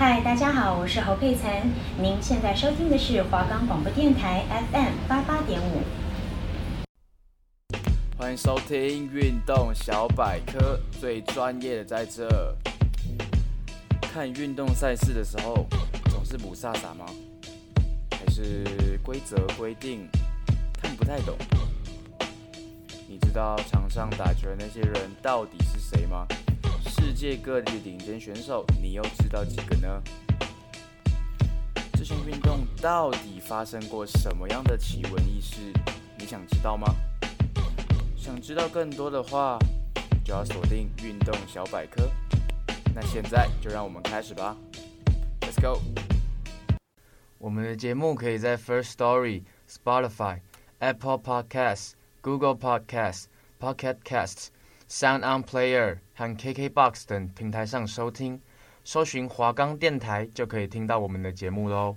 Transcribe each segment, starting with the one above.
嗨，大家好，我是侯佩岑。您现在收听的是华冈广播电台 FM 八八点五。欢迎收听运动小百科，最专业的在这。看运动赛事的时候，总是雾煞煞吗？还是规则规定看不太懂？你知道场上打球的那些人到底是谁吗？世界各地的顶尖选手，你又知道几个呢？这项运动到底发生过什么样的奇闻异事？你想知道吗？想知道更多的话，就要锁定运动小百科。那现在就让我们开始吧，Let's go！我们的节目可以在 First Story、Spotify、Apple Podcasts。Google Podcasts、Pocket Casts、Sound On Player 和 KKBox 等平台上收听，搜寻华冈电台就可以听到我们的节目喽。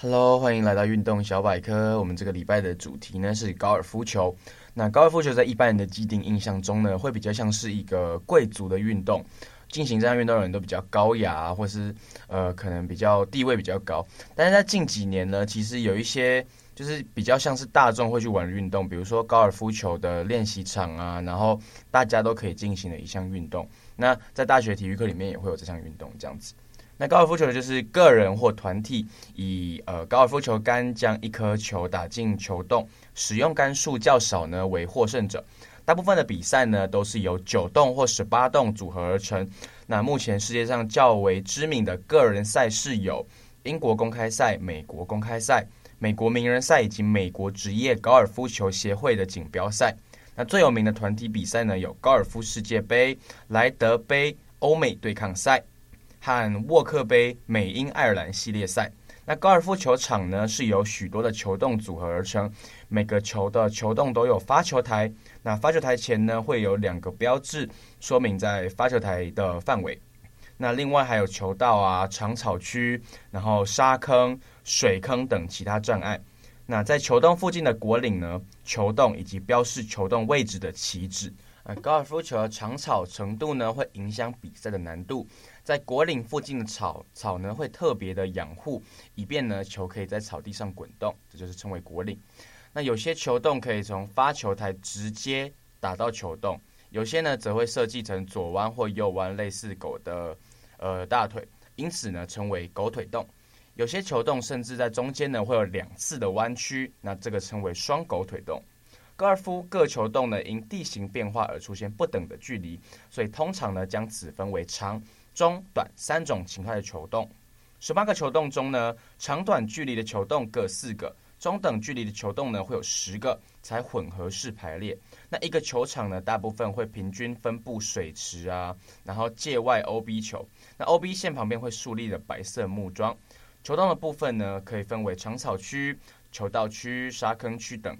Hello，欢迎来到运动小百科。我们这个礼拜的主题呢是高尔夫球。那高尔夫球在一般人的既定印象中呢，会比较像是一个贵族的运动，进行这项运动的人都比较高雅，或是呃可能比较地位比较高。但是在近几年呢，其实有一些。就是比较像是大众会去玩运动，比如说高尔夫球的练习场啊，然后大家都可以进行的一项运动。那在大学体育课里面也会有这项运动这样子。那高尔夫球就是个人或团体以呃高尔夫球杆将一颗球打进球洞，使用杆数较少呢为获胜者。大部分的比赛呢都是由九洞或十八洞组合而成。那目前世界上较为知名的个人赛事有英国公开赛、美国公开赛。美国名人赛以及美国职业高尔夫球协会的锦标赛。那最有名的团体比赛呢，有高尔夫世界杯、莱德杯、欧美对抗赛和沃克杯美英爱尔兰系列赛。那高尔夫球场呢，是由许多的球洞组合而成，每个球的球洞都有发球台。那发球台前呢，会有两个标志，说明在发球台的范围。那另外还有球道啊、长草区，然后沙坑、水坑等其他障碍。那在球洞附近的果岭呢，球洞以及标示球洞位置的旗帜。呃，高尔夫球的长草程度呢，会影响比赛的难度。在果岭附近的草草呢，会特别的养护，以便呢球可以在草地上滚动，这就是称为果岭。那有些球洞可以从发球台直接打到球洞，有些呢则会设计成左弯或右弯，类似狗的。呃，大腿，因此呢，称为狗腿洞。有些球洞甚至在中间呢，会有两次的弯曲，那这个称为双狗腿洞。高尔夫各球洞呢，因地形变化而出现不等的距离，所以通常呢，将此分为长、中、短三种形态的球洞。十八个球洞中呢，长短距离的球洞各四个。中等距离的球洞呢，会有十个，才混合式排列。那一个球场呢，大部分会平均分布水池啊，然后界外 OB 球。那 OB 线旁边会竖立的白色木桩。球洞的部分呢，可以分为长草区、球道区、沙坑区等。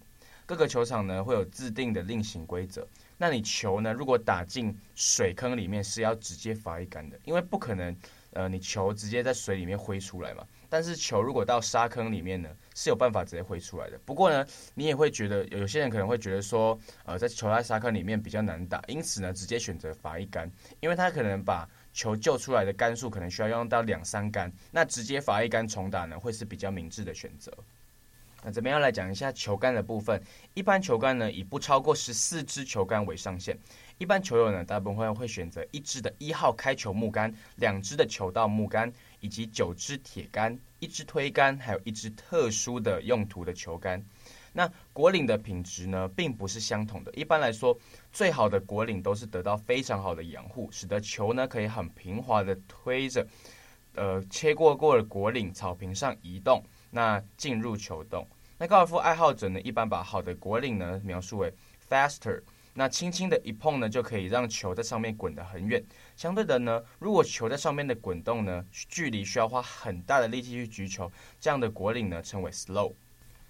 各个球场呢，会有自定的另行规则。那你球呢，如果打进水坑里面，是要直接罚一杆的，因为不可能，呃，你球直接在水里面挥出来嘛。但是球如果到沙坑里面呢，是有办法直接挥出来的。不过呢，你也会觉得有些人可能会觉得说，呃，在球在沙坑里面比较难打，因此呢，直接选择罚一杆，因为他可能把球救出来的杆数可能需要用到两三杆，那直接罚一杆重打呢，会是比较明智的选择。那这边要来讲一下球杆的部分，一般球杆呢，以不超过十四支球杆为上限。一般球友呢，大部分会选择一支的一号开球木杆，两支的球道木杆。以及九支铁杆、一支推杆，还有一支特殊的用途的球杆。那果岭的品质呢，并不是相同的。一般来说，最好的果岭都是得到非常好的养护，使得球呢可以很平滑的推着，呃，切过过的果岭草坪上移动，那进入球洞。那高尔夫爱好者呢，一般把好的果岭呢描述为 faster。那轻轻的一碰呢，就可以让球在上面滚得很远。相对的呢，如果球在上面的滚动呢，距离需要花很大的力气去举球，这样的果岭呢称为 slow。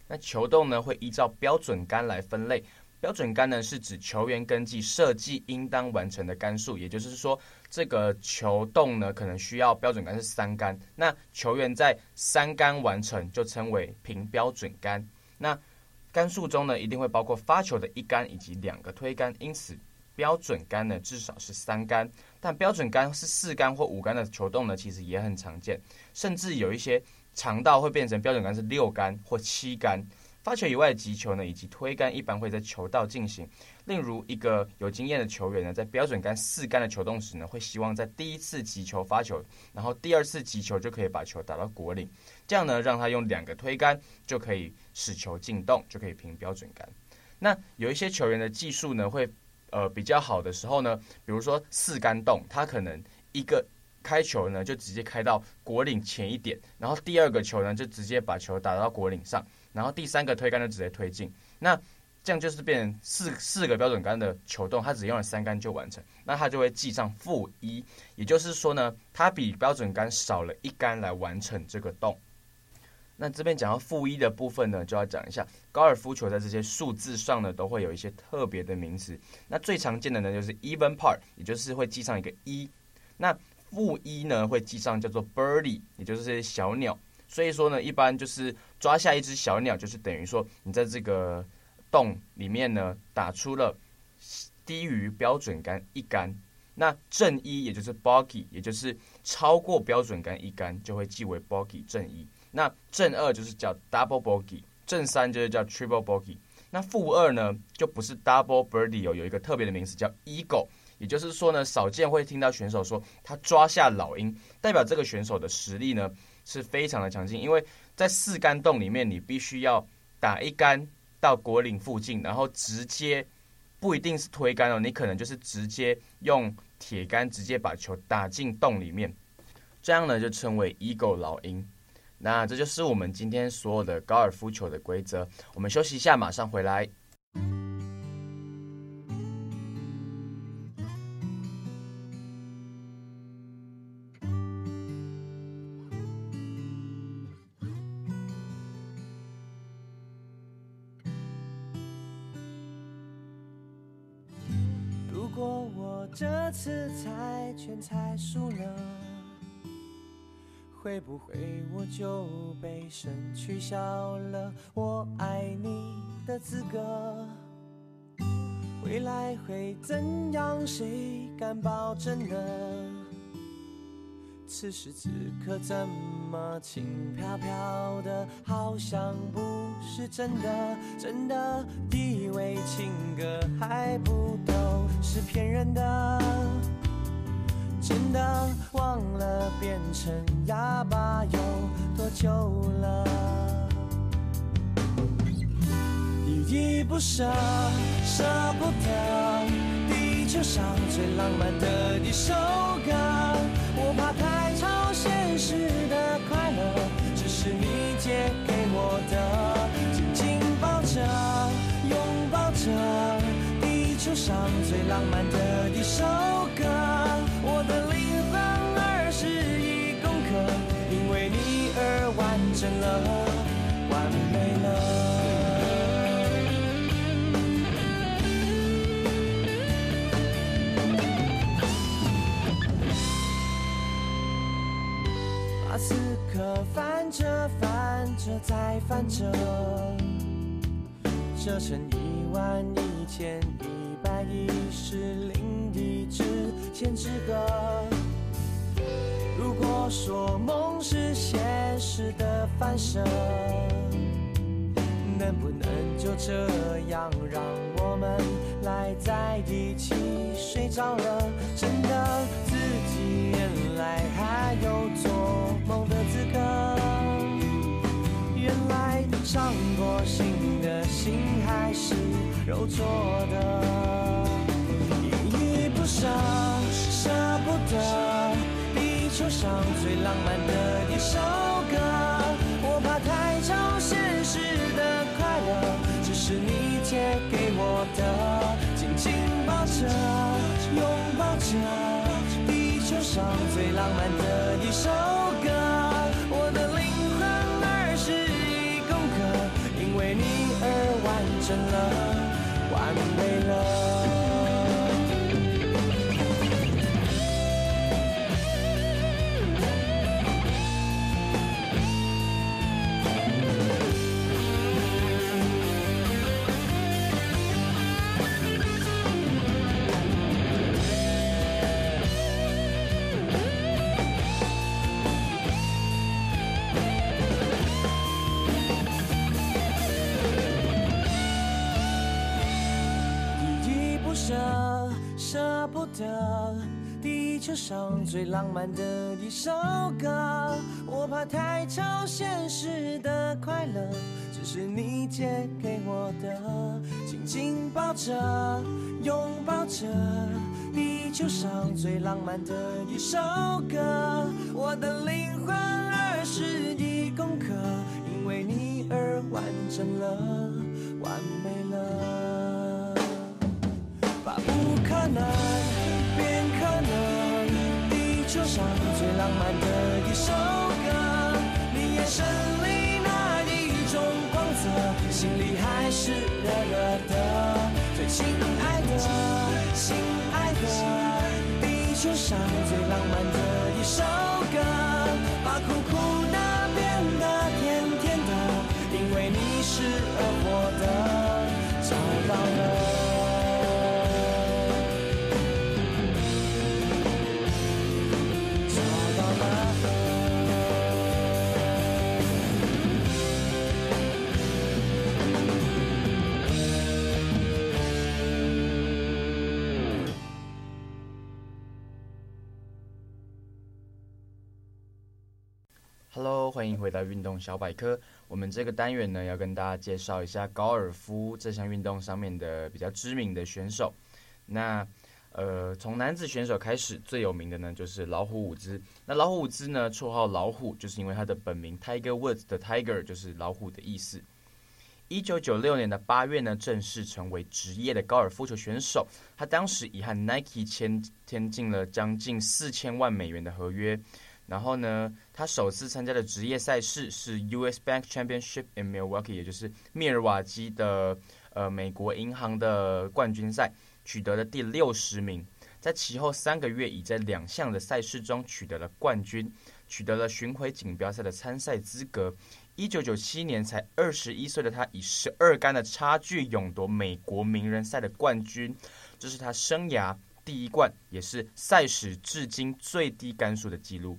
那球洞呢会依照标准杆来分类，标准杆呢是指球员根据设计应当完成的杆数，也就是说，这个球洞呢可能需要标准杆是三杆，那球员在三杆完成就称为平标准杆。那杆数中呢，一定会包括发球的一杆以及两个推杆，因此标准杆呢至少是三杆，但标准杆是四杆或五杆的球洞呢，其实也很常见，甚至有一些长道会变成标准杆是六杆或七杆。发球以外的击球呢，以及推杆一般会在球道进行。例如，一个有经验的球员呢，在标准杆四杆的球洞时呢，会希望在第一次击球发球，然后第二次击球就可以把球打到果岭，这样呢，让他用两个推杆就可以使球进洞，就可以平标准杆。那有一些球员的技术呢，会呃比较好的时候呢，比如说四杆洞，他可能一个开球呢就直接开到果岭前一点，然后第二个球呢就直接把球打到果岭上。然后第三个推杆就直接推进，那这样就是变成四四个标准杆的球洞，它只用了三杆就完成，那它就会记上负一，也就是说呢，它比标准杆少了一杆来完成这个洞。那这边讲到负一的部分呢，就要讲一下高尔夫球在这些数字上呢，都会有一些特别的名词。那最常见的呢，就是 even par，也就是会记上一个一。那负一呢，会记上叫做 birdie，也就是这些小鸟。所以说呢，一般就是抓下一只小鸟，就是等于说你在这个洞里面呢打出了低于标准杆一杆。那正一也就是 bogey，也就是超过标准杆一杆就会记为 bogey 正一。那正二就是叫 double bogey，正三就是叫 triple bogey。那负二呢就不是 double birdie 哦有一个特别的名词叫 eagle，也就是说呢少见会听到选手说他抓下老鹰，代表这个选手的实力呢。是非常的强劲，因为在四杆洞里面，你必须要打一杆到果岭附近，然后直接不一定是推杆哦，你可能就是直接用铁杆直接把球打进洞里面，这样呢就称为 Eagle 老鹰。那这就是我们今天所有的高尔夫球的规则。我们休息一下，马上回来。猜拳猜输了，会不会我就被神取消了我爱你的资格？未来会怎样？谁敢保证呢？此时此刻怎么轻飘飘的，好像不是真的，真的以为情歌还不都是骗人，的忘了变成哑巴有多久了，依依不舍，舍不得，地球上最浪漫的一首歌，我怕太超。现实的快乐，只是你借给我的，紧紧抱着，拥抱着，地球上最浪漫的一首歌。整了，完美了。把此刻翻着翻着再翻着，折成一万一千一百一十零一支千纸鹤。说梦是现实的反射，能不能就这样让我们赖在一起睡着了？真的自己原来还有做。梦的资格，原来伤过心的心还是肉做的，依依不舍，舍不得，球上最浪漫的一首歌，我怕太超现实的快乐，只是你借给我的，紧紧抱着，拥抱着，地球上最浪漫的一首歌。我的灵魂二十一宫格，因为你而完整了完美了。球上最浪漫的一首歌。我怕太超现实的快乐，只是你借给我的。紧紧抱着，拥抱着，地球上最浪漫的一首歌。我的灵魂二十一公克，因为你而完整了，完美了。把不可能，地球上最浪漫的一首歌。你眼神里那一种光泽，心里还是热热的。最亲爱的，亲爱的，地球上最浪漫的一首歌，把苦苦的变得甜甜的，因为你是而活的，找到了。回到运动小百科。我们这个单元呢，要跟大家介绍一下高尔夫这项运动上面的比较知名的选手。那呃，从男子选手开始，最有名的呢就是老虎伍兹。那老虎伍兹呢，绰号老虎，就是因为他的本名 Tiger Woods 的 Tiger 就是老虎的意思。一九九六年的八月呢，正式成为职业的高尔夫球选手。他当时已和 Nike 签签进了将近四千万美元的合约。然后呢，他首次参加的职业赛事是 U.S. Bank Championship in Milwaukee，也就是密尔瓦基的呃美国银行的冠军赛，取得了第六十名。在其后三个月，已在两项的赛事中取得了冠军，取得了巡回锦标赛的参赛资格。一九九七年才二十一岁的他，以十二杆的差距勇夺美国名人赛的冠军，这是他生涯第一冠，也是赛史至今最低杆数的记录。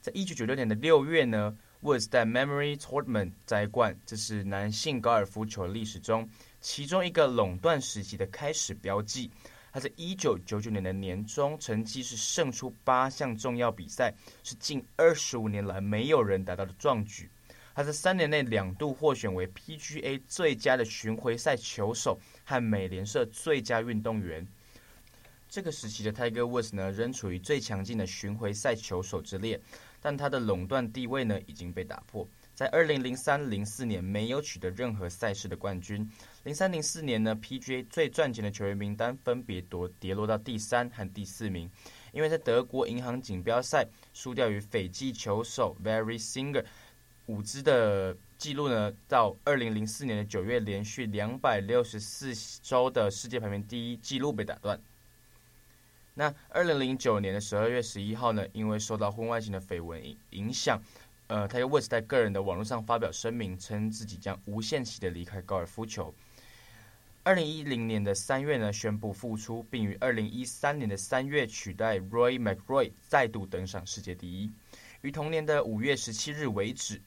在一九九六年的六月呢，Woods 在 Memory Tournament 摘冠，这是男性高尔夫球历史中其中一个垄断时期的开始标记。他在一九九九年的年终成绩是胜出八项重要比赛，是近二十五年来没有人达到的壮举。他在三年内两度获选为 PGA 最佳的巡回赛球手和美联社最佳运动员。这个时期的 Tiger Woods 呢，仍处于最强劲的巡回赛球手之列。但他的垄断地位呢，已经被打破。在二零零三零四年没有取得任何赛事的冠军。零三零四年呢，PGA 最赚钱的球员名单分别夺跌落到第三和第四名，因为在德国银行锦标赛输掉于斐济球手 Very Singer。伍兹的记录呢，到二零零四年的九月，连续两百六十四周的世界排名第一记录被打断。那二零零九年的十二月十一号呢，因为受到婚外情的绯闻影影响，呃，Tiger Woods 在个人的网络上发表声明，称自己将无限期的离开高尔夫球。二零一零年的三月呢，宣布复出，并于二零一三年的三月取代 Roy McRoy 再度登上世界第一。于同年的五月十七日为止。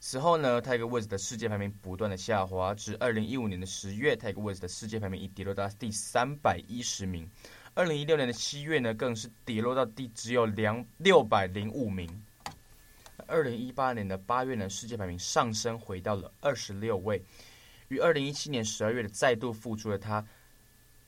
此后呢，Tiger Woods 的世界排名不断的下滑，至二零一五年的十月，Tiger Woods 的世界排名已跌落到第三百一十名。二零一六年的七月呢，更是跌落到第只有两六百零五名。二零一八年的八月呢，世界排名上升回到了二十六位。于二零一七年十二月的再度复出的他，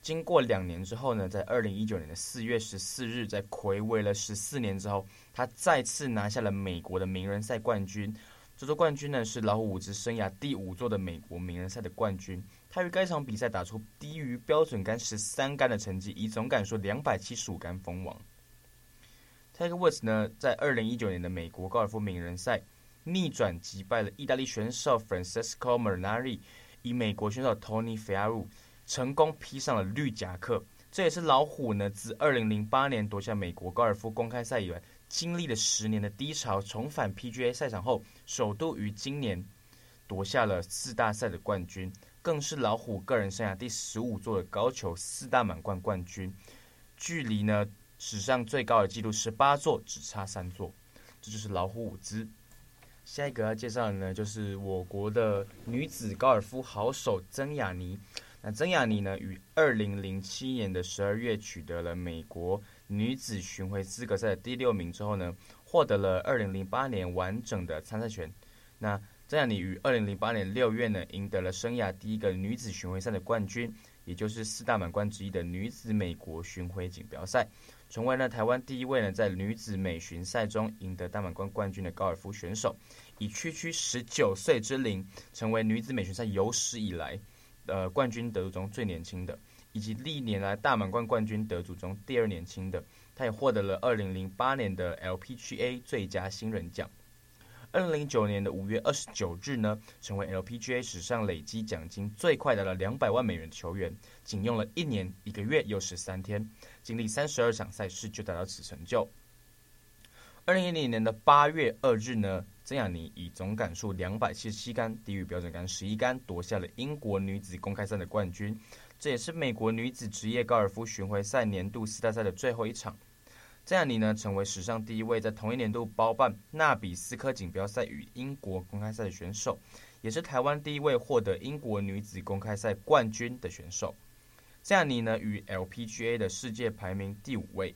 经过两年之后呢，在二零一九年的四月十四日，在魁违了十四年之后，他再次拿下了美国的名人赛冠军。这座冠军呢，是老虎伍兹生涯第五座的美国名人赛的冠军。他于该场比赛打出低于标准杆十三杆的成绩，以总杆数两百七十五杆封王。Tiger Woods 呢，在二零一九年的美国高尔夫名人赛逆转击败了意大利选手 Francesco Molinari，以美国选手 Tony Finau 成功披上了绿夹克。这也是老虎呢自二零零八年夺下美国高尔夫公开赛以来，经历了十年的低潮，重返 PGA 赛场后，首度于今年夺下了四大赛的冠军。更是老虎个人生涯第十五座的高球四大满贯冠军，距离呢史上最高的纪录十八座只差三座，这就是老虎伍兹。下一个要介绍的呢，就是我国的女子高尔夫好手曾雅妮。那曾雅妮呢，于二零零七年的十二月取得了美国女子巡回资格赛的第六名之后呢，获得了二零零八年完整的参赛权。那这样，你于二零零八年六月呢，赢得了生涯第一个女子巡回赛的冠军，也就是四大满贯之一的女子美国巡回锦标赛，成为了台湾第一位呢在女子美巡赛中赢得大满贯冠军的高尔夫选手，以区区十九岁之龄，成为女子美巡赛有史以来。呃，冠军得主中最年轻的，以及历年来大满贯冠军得主中第二年轻的，他也获得了二零零八年的 LPGA 最佳新人奖。二零零九年的五月二十九日呢，成为 LPGA 史上累积奖金最快达到两百万美元的球员，仅用了一年一个月又十三天，经历三十二场赛事就达到此成就。二零一零年的八月二日呢，曾雅妮以总杆数两百七十七杆，低于标准杆十一杆，夺下了英国女子公开赛的冠军。这也是美国女子职业高尔夫巡回赛年度四大赛的最后一场。曾雅妮呢，成为史上第一位在同一年度包办纳比斯科锦标赛与英国公开赛的选手，也是台湾第一位获得英国女子公开赛冠军的选手。曾雅妮呢，与 LPGA 的世界排名第五位。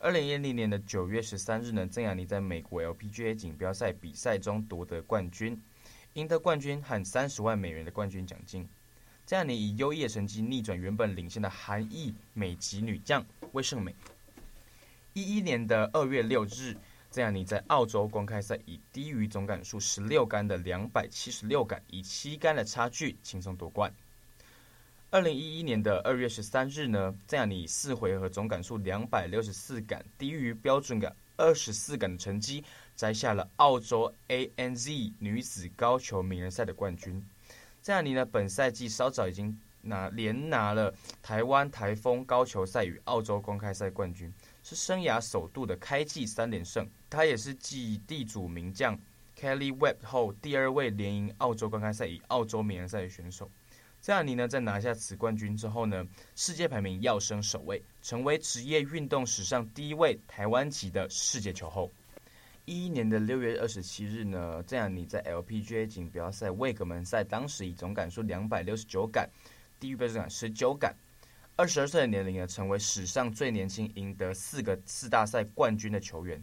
二零一零年的九月十三日呢，郑雅妮在美国 LPGA 锦标赛比赛中夺得冠军，赢得冠军和三十万美元的冠军奖金。郑雅妮以优异的成绩逆转原本领先的韩裔美籍女将魏胜美。一一年的二月六日，曾雅妮在澳洲公开赛以低于总杆数十六杆的两百七十六杆，以七杆的差距轻松夺冠。二零一一年的二月十三日呢，曾雅妮以四回合总杆数两百六十四杆，低于标准杆二十四杆的成绩，摘下了澳洲 ANZ 女子高球名人赛的冠军。曾雅妮呢，本赛季稍早已经拿连拿了台湾台风高球赛与澳洲公开赛冠军，是生涯首度的开季三连胜。他也是继地主名将 Kelly Webb 后第二位连赢澳洲公开赛与澳洲名人赛的选手。曾雅妮呢，在拿下此冠军之后呢，世界排名跃升首位，成为职业运动史上第一位台湾籍的世界球后。一一年的六月二十七日呢，曾雅妮在 LPGA 锦标赛魏格门赛，当时以总杆数两百六十九杆，低于标准杆十九杆，二十二岁的年龄呢，成为史上最年轻赢得四个四大赛冠军的球员。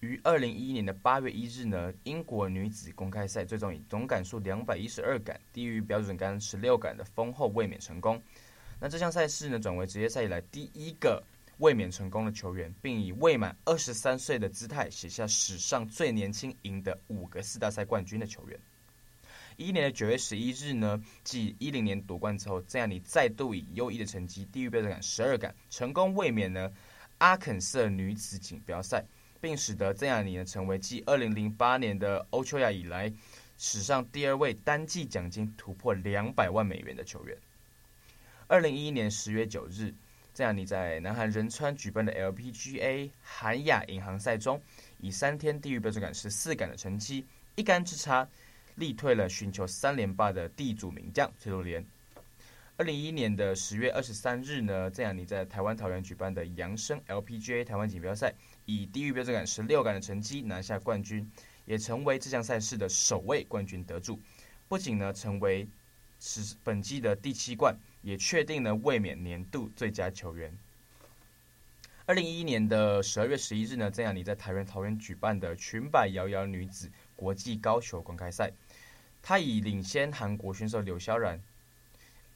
于二零一一年的八月一日呢，英国女子公开赛最终以总杆数两百一十二杆，低于标准杆十六杆的丰厚卫冕成功。那这项赛事呢，转为职业赛以来第一个卫冕成功的球员，并以未满二十三岁的姿态写下史上最年轻赢得五个四大赛冠军的球员。一一年的九月十一日呢，继一零年夺冠之后，曾雅妮再度以优异的成绩，低于标准杆十二杆，成功卫冕呢阿肯色女子锦标赛。并使得曾雅妮呢成为继二零零八年的欧秋雅以来，史上第二位单季奖金突破两百万美元的球员。二零一一年十月九日，曾雅妮在南韩仁川举办的 LPGA 韩亚银行赛中，以三天低于标准杆十四杆的成绩，一杆之差，力退了寻求三连霸的地主名将崔卓莲。二零一一年的十月二十三日呢，郑雅妮在台湾桃园举办的扬升 LPGA 台湾锦标赛。以低于标准杆十六杆的成绩拿下冠军，也成为这项赛事的首位冠军得主。不仅呢成为是本季的第七冠，也确定了卫冕年度最佳球员。二零一一年的十二月十一日呢，曾雅妮在台湾桃园举办的裙摆摇摇女子国际高球公开赛，他以领先韩国选手柳萧然。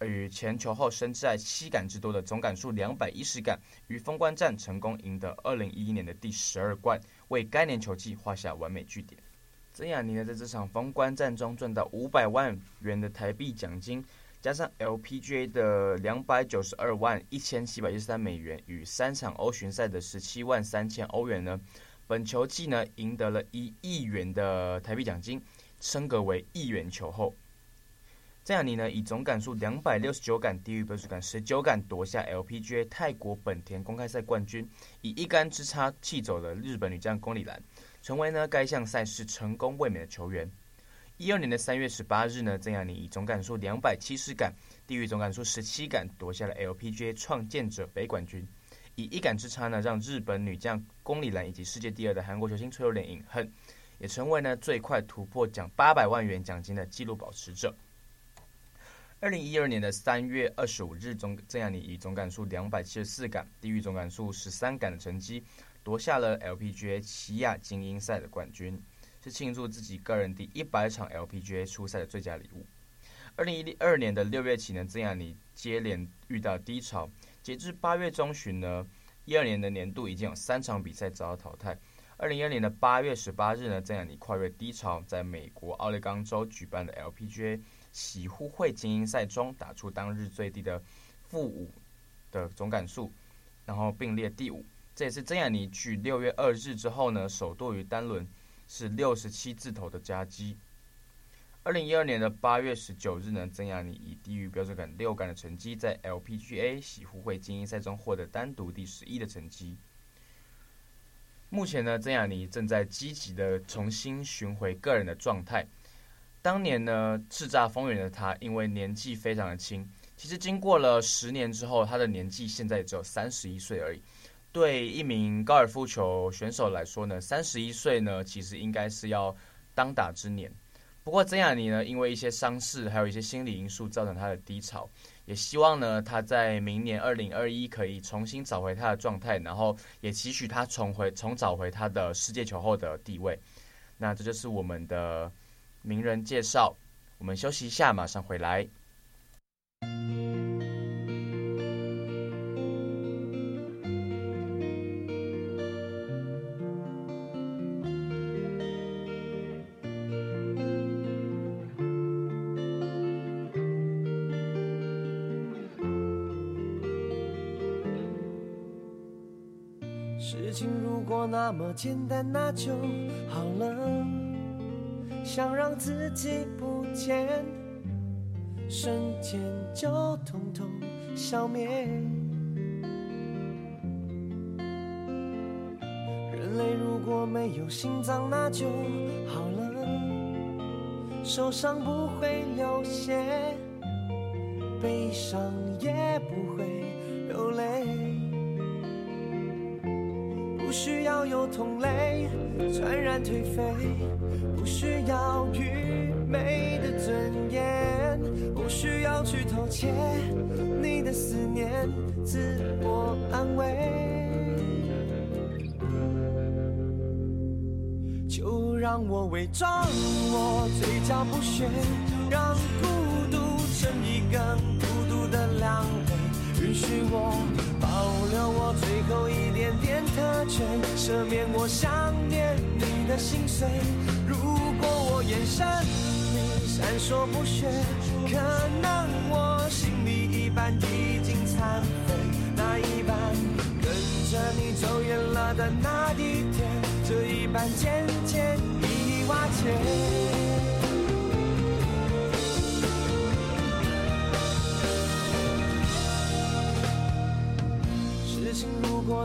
与前球后深挚爱七杆之多的总杆数两百一十杆，于封关战成功赢得二零一一年的第十二冠，为该年球季画下完美句点。曾雅妮呢，在这场封关战中赚到五百万元的台币奖金，加上 LPGA 的两百九十二万一千七百一十三美元与三场欧巡赛的十七万三千欧元呢，本球季呢赢得了一亿元的台币奖金，升格为亿元球后。郑雅妮呢，以总杆数两百六十九杆，低于标准杆十九杆，夺下 LPGA 泰国本田公开赛冠军，以一杆之差气走了日本女将宫里兰，成为呢该项赛事成功卫冕的球员。一二年的三月十八日呢，郑雅妮以总杆数两百七十杆，低于总杆数十七杆，夺下了 LPGA 创建者杯冠军，以一杆之差呢，让日本女将宫里蓝以及世界第二的韩国球星崔卓莲饮恨，也成为呢最快突破奖八百万元奖金的纪录保持者。二零一二年的三月二十五日，总曾雅妮以总杆数两百七十四杆，低于总杆数十三杆的成绩，夺下了 LPGA 奇亚精英赛的冠军，是庆祝自己个人第一百场 LPGA 出赛的最佳礼物。二零一二年的六月起呢，曾雅妮接连遇到低潮，截至八月中旬呢，一二年的年度已经有三场比赛遭到淘汰。二零一二年的八月十八日呢，曾雅妮跨越低潮，在美国奥勒冈州举办的 LPGA。喜互惠精英赛中打出当日最低的负五的总杆数，然后并列第五。这也是曾雅妮继六月二日之后呢，首度于单轮是六十七字头的佳绩。二零一二年的八月十九日呢，曾雅妮以低于标准杆六杆的成绩，在 LPGA 喜互惠精英赛中获得单独第十一的成绩。目前呢，曾雅妮正在积极的重新寻回个人的状态。当年呢，叱咤风云的她，因为年纪非常的轻，其实经过了十年之后，她的年纪现在只有三十一岁而已。对一名高尔夫球选手来说呢，三十一岁呢，其实应该是要当打之年。不过曾雅妮呢，因为一些伤势，还有一些心理因素，造成她的低潮。也希望呢，她在明年二零二一可以重新找回她的状态，然后也期许她重回重找回她的世界球后的地位。那这就是我们的。名人介绍，我们休息一下，马上回来。简单，那就好了。想让自己不见，瞬间就统统消灭。人类如果没有心脏，那就好了，受伤不会流血，悲伤也不会有同类传染颓废。不需要愚昧的尊严，不需要去偷窃你的思念，自我安慰。就让我伪装我嘴角不屑，让孤独成一根孤独的两肋，允许我留我最后一点点特权，赦免我想念你的心碎。如果我眼神里闪烁不屑，可能我心里一半已经残废，那一半跟着你走远了的那一天，这一半渐渐已瓦解。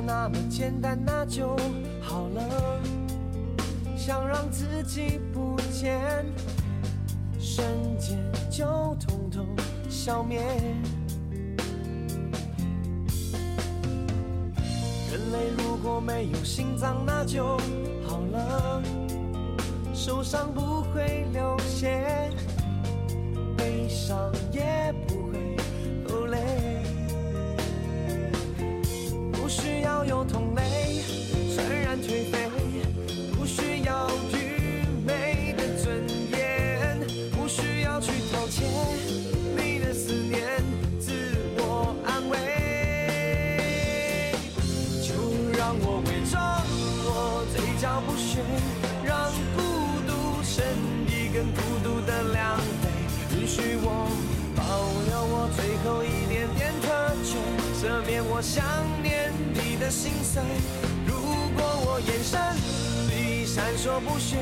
那么简单，那就好了。想让自己不见，瞬间就统统消灭。人类如果没有心脏，那就好了，受伤不会流血，悲伤也不有同类，虽然颓废，不需要愚昧的尊严，不需要去偷窃你的思念，自我安慰。就让我伪装，我嘴角不屑，让孤独成一根孤独的两倍，允许我保留我最后一点点特权，赦免我想。心碎。如果我眼神里闪烁不屑，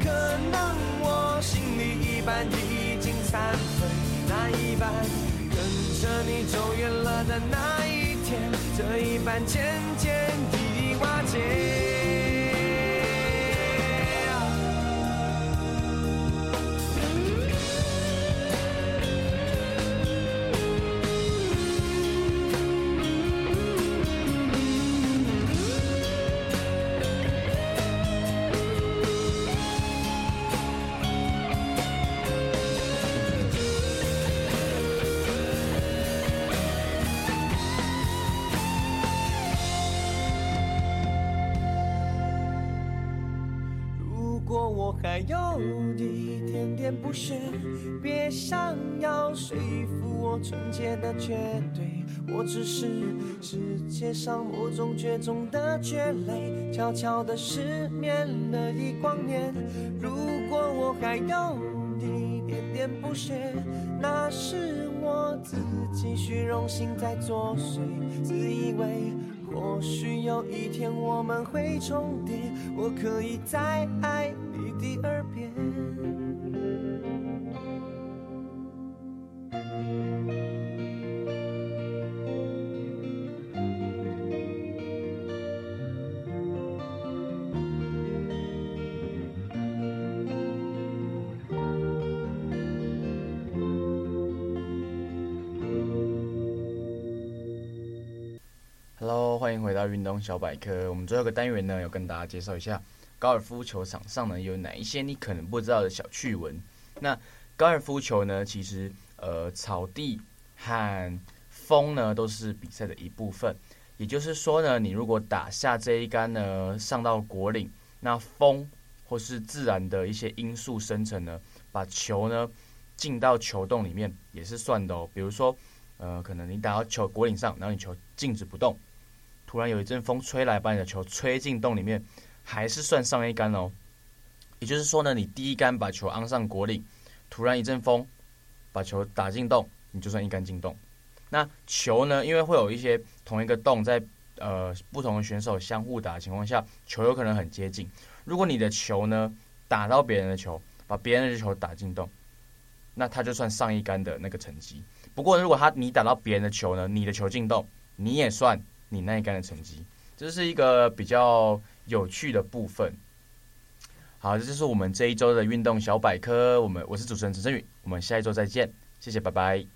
可能我心里一半已经残废，那一半跟着你走远了的那一天，这一半渐渐已瓦解。别想要说服我纯洁的绝对，我只是世界上某种绝种的蕨类，悄悄的失眠了一光年。如果我还有一点点不屑，那是我自己虚荣心在作祟，自以为。或许有一天我们会重叠，我可以再爱你第二遍。小百科。我们最后一个单元呢，有跟大家介绍一下高尔夫球场上呢有哪一些你可能不知道的小趣闻。那高尔夫球呢，其实呃草地和风呢都是比赛的一部分。也就是说呢，你如果打下这一杆呢，上到果岭，那风或是自然的一些因素生成呢，把球呢进到球洞里面也是算的哦。比如说呃，可能你打到球果岭上，然后你球静止不动。突然有一阵风吹来，把你的球吹进洞里面，还是算上一杆哦。也就是说呢，你第一杆把球安上果岭，突然一阵风把球打进洞，你就算一杆进洞。那球呢，因为会有一些同一个洞在呃不同的选手相互打的情况下，球有可能很接近。如果你的球呢打到别人的球，把别人的球打进洞，那他就算上一杆的那个成绩。不过如果他你打到别人的球呢，你的球进洞，你也算。你那一杆的成绩，这是一个比较有趣的部分。好，这就是我们这一周的运动小百科。我们我是主持人陈振宇，我们下一周再见，谢谢，拜拜。